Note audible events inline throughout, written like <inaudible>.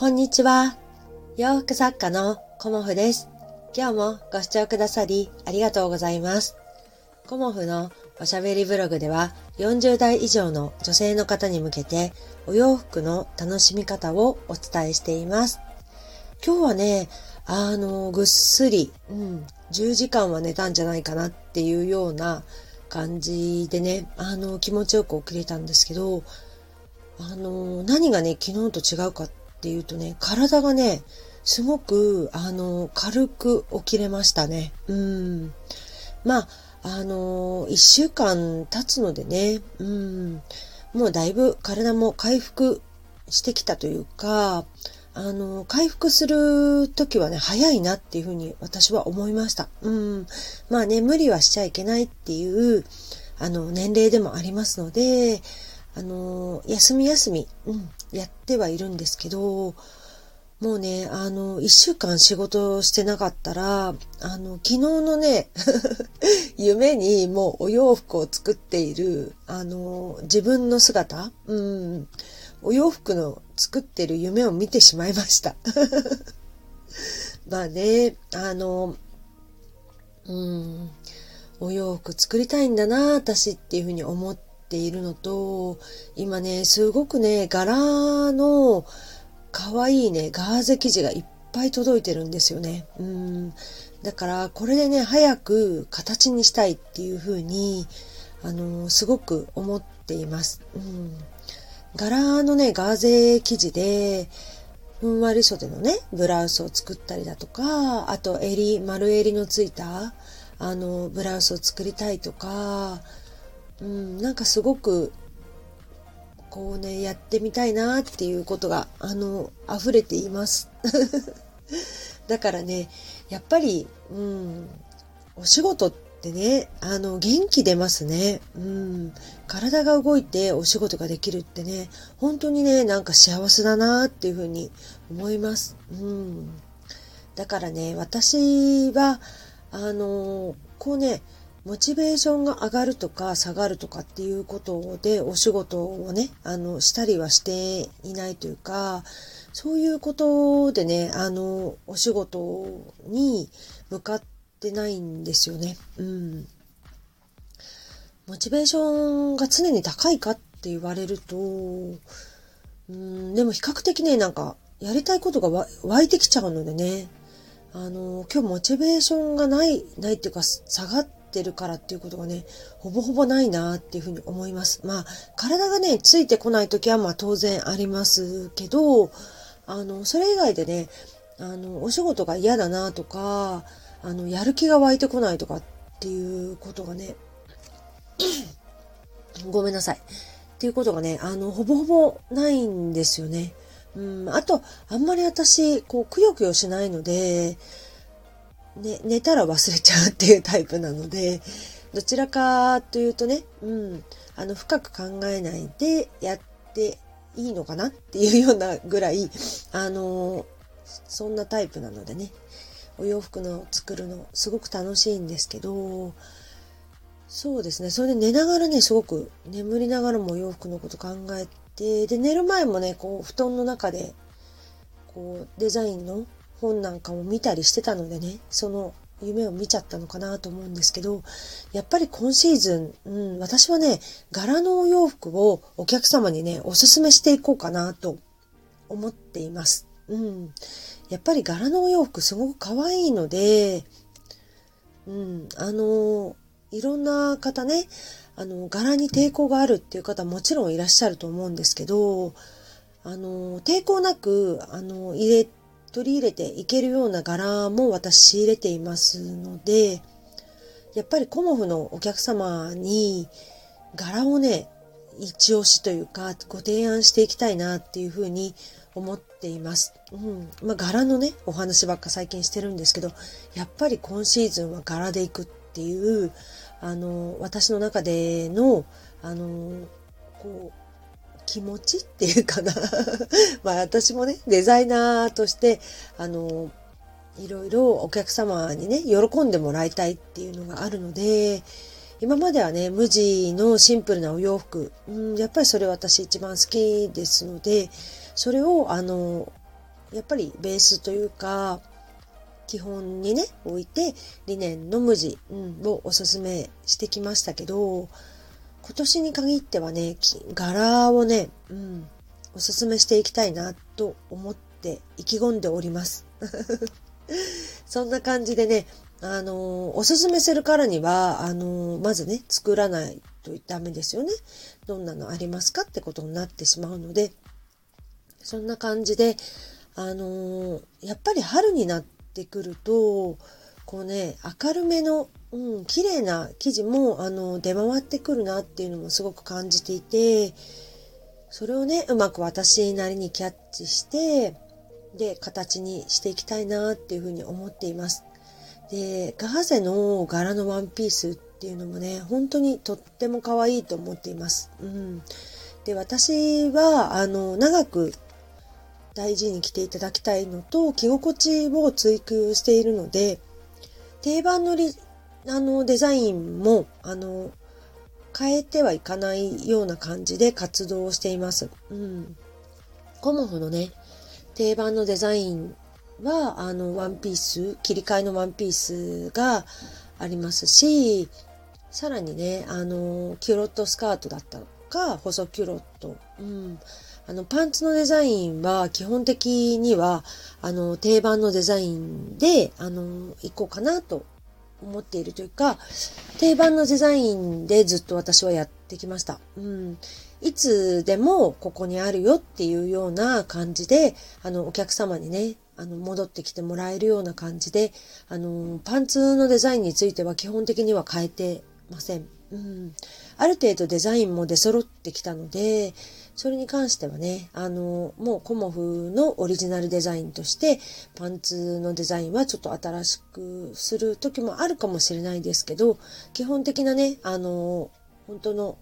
こんにちは。洋服作家のコモフです。今日もご視聴くださりありがとうございます。コモフのおしゃべりブログでは40代以上の女性の方に向けてお洋服の楽しみ方をお伝えしています。今日はね、あの、ぐっすり、うん、10時間は寝たんじゃないかなっていうような感じでね、あの、気持ちよく起きれたんですけど、あの、何がね、昨日と違うかってていうとね、体がね、すごく、あの、軽く起きれましたね。うん。まあ、あの、一週間経つのでね、うん。もうだいぶ体も回復してきたというか、あの、回復する時はね、早いなっていうふうに私は思いました。うん。まあね、無理はしちゃいけないっていう、あの、年齢でもありますので、あの、休み休み、うん、やってはいるんですけど、もうね、あの、一週間仕事してなかったら、あの、昨日のね、<laughs> 夢にもうお洋服を作っている、あの、自分の姿、うん、お洋服の作ってる夢を見てしまいました。<laughs> まあね、あの、うん、お洋服作りたいんだな、私っていうふうに思って、ているのと、今ね、すごくね、柄の可愛いね、ガーゼ生地がいっぱい届いてるんですよね。うん。だから、これでね、早く形にしたいっていうふうに、あのすごく思っています。うん。柄のね、ガーゼ生地で、ふんわり袖のね、ブラウスを作ったりだとか、あと襟、丸襟のついた、あの、ブラウスを作りたいとか、うん、なんかすごくこうねやってみたいなっていうことがあの溢れています。<laughs> だからねやっぱり、うん、お仕事ってねあの元気出ますね、うん、体が動いてお仕事ができるってね本当にねなんか幸せだなっていうふうに思います、うん、だからね私はあのこうねモチベーションが上がるとか下がるとかっていうことでお仕事をね、あの、したりはしていないというか、そういうことでね、あの、お仕事に向かってないんですよね。うん。モチベーションが常に高いかって言われると、うん、でも比較的ね、なんか、やりたいことが湧いてきちゃうのでね、あの、今日モチベーションがない、ないっていうか、下がって、ってるからっていうことがね、ほぼほぼないなっていうふうに思います。まあ、体がね、ついてこない時はまあ当然ありますけど、あの、それ以外でね、あの、お仕事が嫌だなとか、あの、やる気が湧いてこないとかっていうことがね、<coughs> ごめんなさい。っていうことがね、あの、ほぼほぼないんですよね。うん、あと、あんまり私、こう、くよくよしないので、ね、寝たら忘れちゃうっていうタイプなので、どちらかというとね、うん、あの、深く考えないでやっていいのかなっていうようなぐらい、あの、そんなタイプなのでね、お洋服の作るのすごく楽しいんですけど、そうですね、それで寝ながらね、すごく眠りながらもお洋服のこと考えて、で、寝る前もね、こう、布団の中で、こう、デザインの本なんかも見たりしてたのでね、その夢を見ちゃったのかなと思うんですけど、やっぱり今シーズン、うん、私はね、柄のお洋服をお客様にね、おすすめしていこうかなと思っています。うん。やっぱり柄のお洋服すごく可愛いので、うん、あの、いろんな方ね、あの、柄に抵抗があるっていう方もちろんいらっしゃると思うんですけど、あの、抵抗なく、あの、入れ取り入れていけるような柄も私仕入れていますので、やっぱりコモフのお客様に柄をね、一押しというか、ご提案していきたいなっていうふうに思っています。うん。まあ、柄のね、お話ばっか最近してるんですけど、やっぱり今シーズンは柄でいくっていう、あの、私の中での、あの、こう、気持ちっていうかな。<laughs> まあ私もね、デザイナーとして、あの、いろいろお客様にね、喜んでもらいたいっていうのがあるので、今まではね、無地のシンプルなお洋服、うん、やっぱりそれ私一番好きですので、それを、あの、やっぱりベースというか、基本にね、置いて、理念の無地、うん、をおすすめしてきましたけど、今年に限ってはね、柄をね、うん、おすすめしていきたいなと思って意気込んでおります。<laughs> そんな感じでね、あの、おすすめするからには、あの、まずね、作らないとダメですよね。どんなのありますかってことになってしまうので、そんな感じで、あの、やっぱり春になってくると、こうね、明るめの、うん、綺麗な生地も、あの、出回ってくるなっていうのもすごく感じていて、それをね、うまく私なりにキャッチして、で、形にしていきたいなっていうふうに思っています。で、ガーゼの柄のワンピースっていうのもね、本当にとっても可愛いと思っています。うん。で、私は、あの、長く大事に着ていただきたいのと、着心地を追求しているので、定番のリあのデザインも、あの、変えてはいかないような感じで活動をしています。うん。コモフのね、定番のデザインは、あの、ワンピース、切り替えのワンピースがありますし、さらにね、あの、キュロットスカートだったか、細キュロット。うん。あの、パンツのデザインは基本的には、あの、定番のデザインで、あの、行こうかなと思っているというか、定番のデザインでずっと私はやってきました。うん。いつでもここにあるよっていうような感じで、あの、お客様にね、あの、戻ってきてもらえるような感じで、あの、パンツのデザインについては基本的には変えてません。うん。ある程度デザインも出揃ってきたので、それに関してはね、あの、もうコモフのオリジナルデザインとして、パンツのデザインはちょっと新しくする時もあるかもしれないですけど、基本的なね、あの、本当の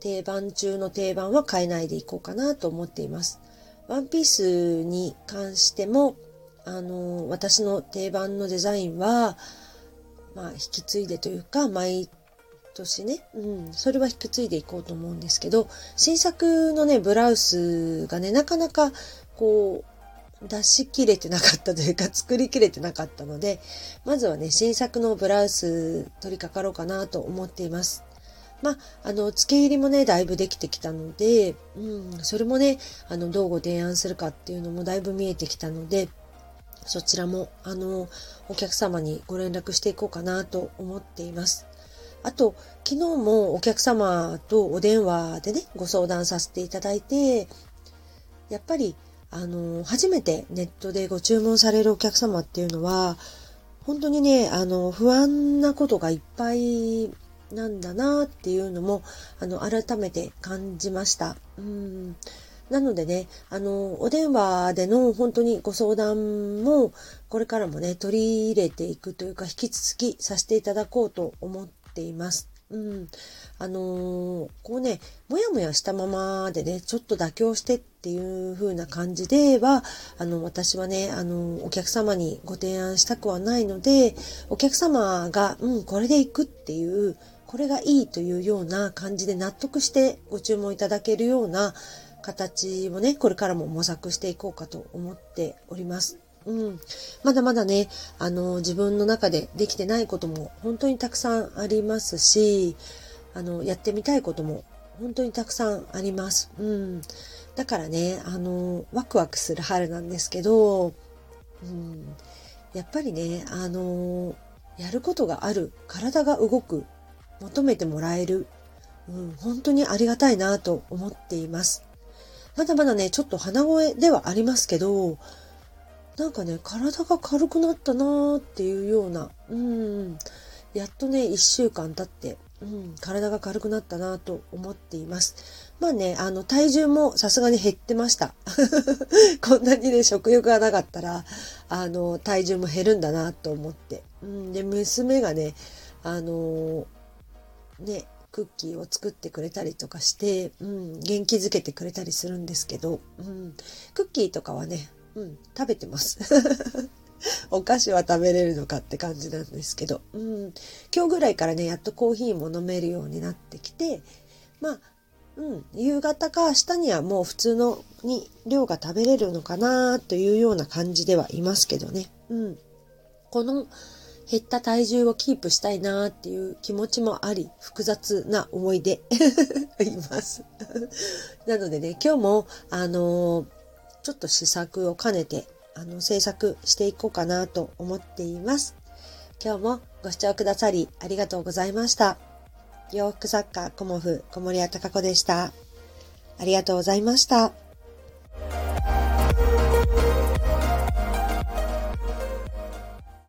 定番中の定番は変えないでいこうかなと思っています。ワンピースに関しても、あの、私の定番のデザインは、まあ、引き継いでというか、毎年ね、うん、それは引き継いでいこうと思うんですけど、新作のね、ブラウスがね、なかなか、こう、出し切れてなかったというか、<laughs> 作りきれてなかったので、まずはね、新作のブラウス取り掛かろうかなと思っています。まあ、あの、付け入りもね、だいぶできてきたので、うん、それもね、あの、どうご提案するかっていうのもだいぶ見えてきたので、そちらも、あの、お客様にご連絡していこうかなと思っています。あと、昨日もお客様とお電話でね、ご相談させていただいて、やっぱり、あの、初めてネットでご注文されるお客様っていうのは、本当にね、あの、不安なことがいっぱいなんだなっていうのも、あの、改めて感じました。うん。なのでね、あの、お電話での本当にご相談も、これからもね、取り入れていくというか、引き続きさせていただこうと思ってています。うん。あのー、こうね、もやもやしたままでね、ちょっと妥協してっていう風な感じでは、あの、私はね、あの、お客様にご提案したくはないので、お客様が、うん、これで行くっていう、これがいいというような感じで納得してご注文いただけるような形をね、これからも模索していこうかと思っております。うん。まだまだね、あの、自分の中でできてないことも本当にたくさんありますし、あの、やってみたいことも本当にたくさんあります。うん。だからね、あの、ワクワクする春なんですけど、うん、やっぱりね、あの、やることがある、体が動く、求めてもらえる、うん、本当にありがたいなと思っています。まだまだね、ちょっと鼻声ではありますけど、なんかね、体が軽くなったなーっていうような、うん、やっとね、一週間経って、うん、体が軽くなったなと思っています。まあね、あの、体重もさすがに減ってました。<laughs> こんなにね、食欲がなかったら、あの、体重も減るんだなと思って。うん、で、娘がね、あのね、クッキーを作ってくれたりとかして、うん、元気づけてくれたりするんですけど、うん、クッキーとかはね、うん、食べてます。<laughs> お菓子は食べれるのかって感じなんですけど、うん、今日ぐらいからね、やっとコーヒーも飲めるようになってきて、まあ、うん、夕方か明日にはもう普通のに量が食べれるのかなというような感じではいますけどね。うん。この減った体重をキープしたいなっていう気持ちもあり、複雑な思い出 <laughs> います。<laughs> なのでね、今日も、あのー、ちょっと試作を兼ねて、あの、制作していこうかなと思っています。今日もご視聴くださりありがとうございました。洋服作家コモフ小森屋隆子でした。ありがとうございました。